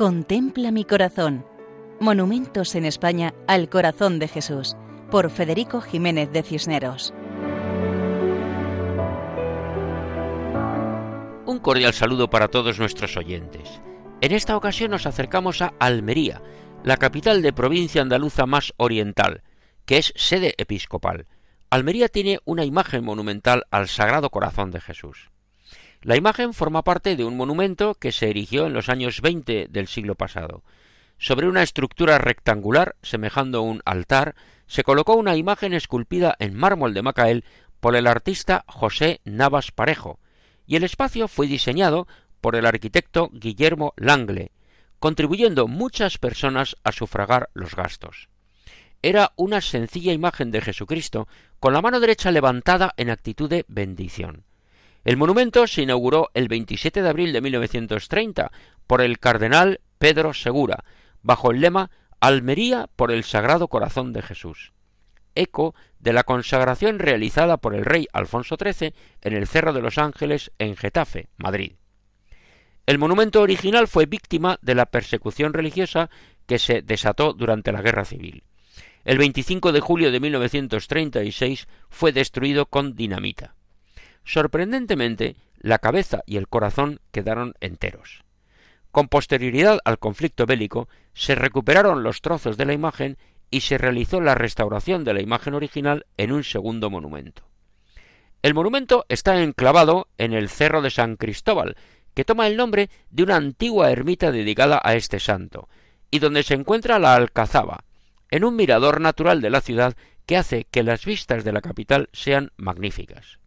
Contempla mi corazón. Monumentos en España al corazón de Jesús, por Federico Jiménez de Cisneros. Un cordial saludo para todos nuestros oyentes. En esta ocasión nos acercamos a Almería, la capital de provincia andaluza más oriental, que es sede episcopal. Almería tiene una imagen monumental al Sagrado Corazón de Jesús. La imagen forma parte de un monumento que se erigió en los años 20 del siglo pasado. Sobre una estructura rectangular, semejando un altar, se colocó una imagen esculpida en mármol de Macael por el artista José Navas Parejo, y el espacio fue diseñado por el arquitecto Guillermo Langle, contribuyendo muchas personas a sufragar los gastos. Era una sencilla imagen de Jesucristo con la mano derecha levantada en actitud de bendición. El monumento se inauguró el 27 de abril de 1930 por el cardenal Pedro Segura, bajo el lema Almería por el Sagrado Corazón de Jesús, eco de la consagración realizada por el rey Alfonso XIII en el Cerro de los Ángeles en Getafe, Madrid. El monumento original fue víctima de la persecución religiosa que se desató durante la Guerra Civil. El 25 de julio de 1936 fue destruido con dinamita. Sorprendentemente, la cabeza y el corazón quedaron enteros. Con posterioridad al conflicto bélico, se recuperaron los trozos de la imagen y se realizó la restauración de la imagen original en un segundo monumento. El monumento está enclavado en el Cerro de San Cristóbal, que toma el nombre de una antigua ermita dedicada a este santo, y donde se encuentra la Alcazaba, en un mirador natural de la ciudad que hace que las vistas de la capital sean magníficas.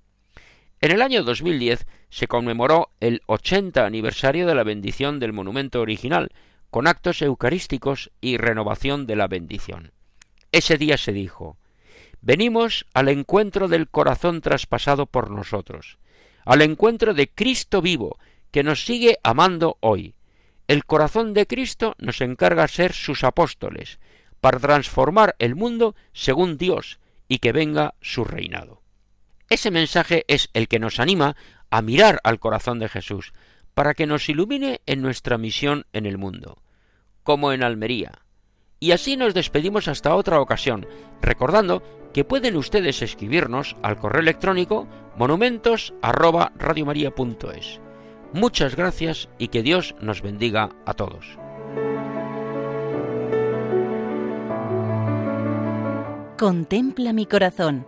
En el año 2010 se conmemoró el 80 aniversario de la bendición del monumento original, con actos eucarísticos y renovación de la bendición. Ese día se dijo Venimos al encuentro del corazón traspasado por nosotros, al encuentro de Cristo vivo, que nos sigue amando hoy. El corazón de Cristo nos encarga ser sus apóstoles, para transformar el mundo según Dios y que venga su reinado. Ese mensaje es el que nos anima a mirar al corazón de Jesús, para que nos ilumine en nuestra misión en el mundo, como en Almería. Y así nos despedimos hasta otra ocasión, recordando que pueden ustedes escribirnos al correo electrónico monumentos@radiomaria.es. Muchas gracias y que Dios nos bendiga a todos. Contempla mi corazón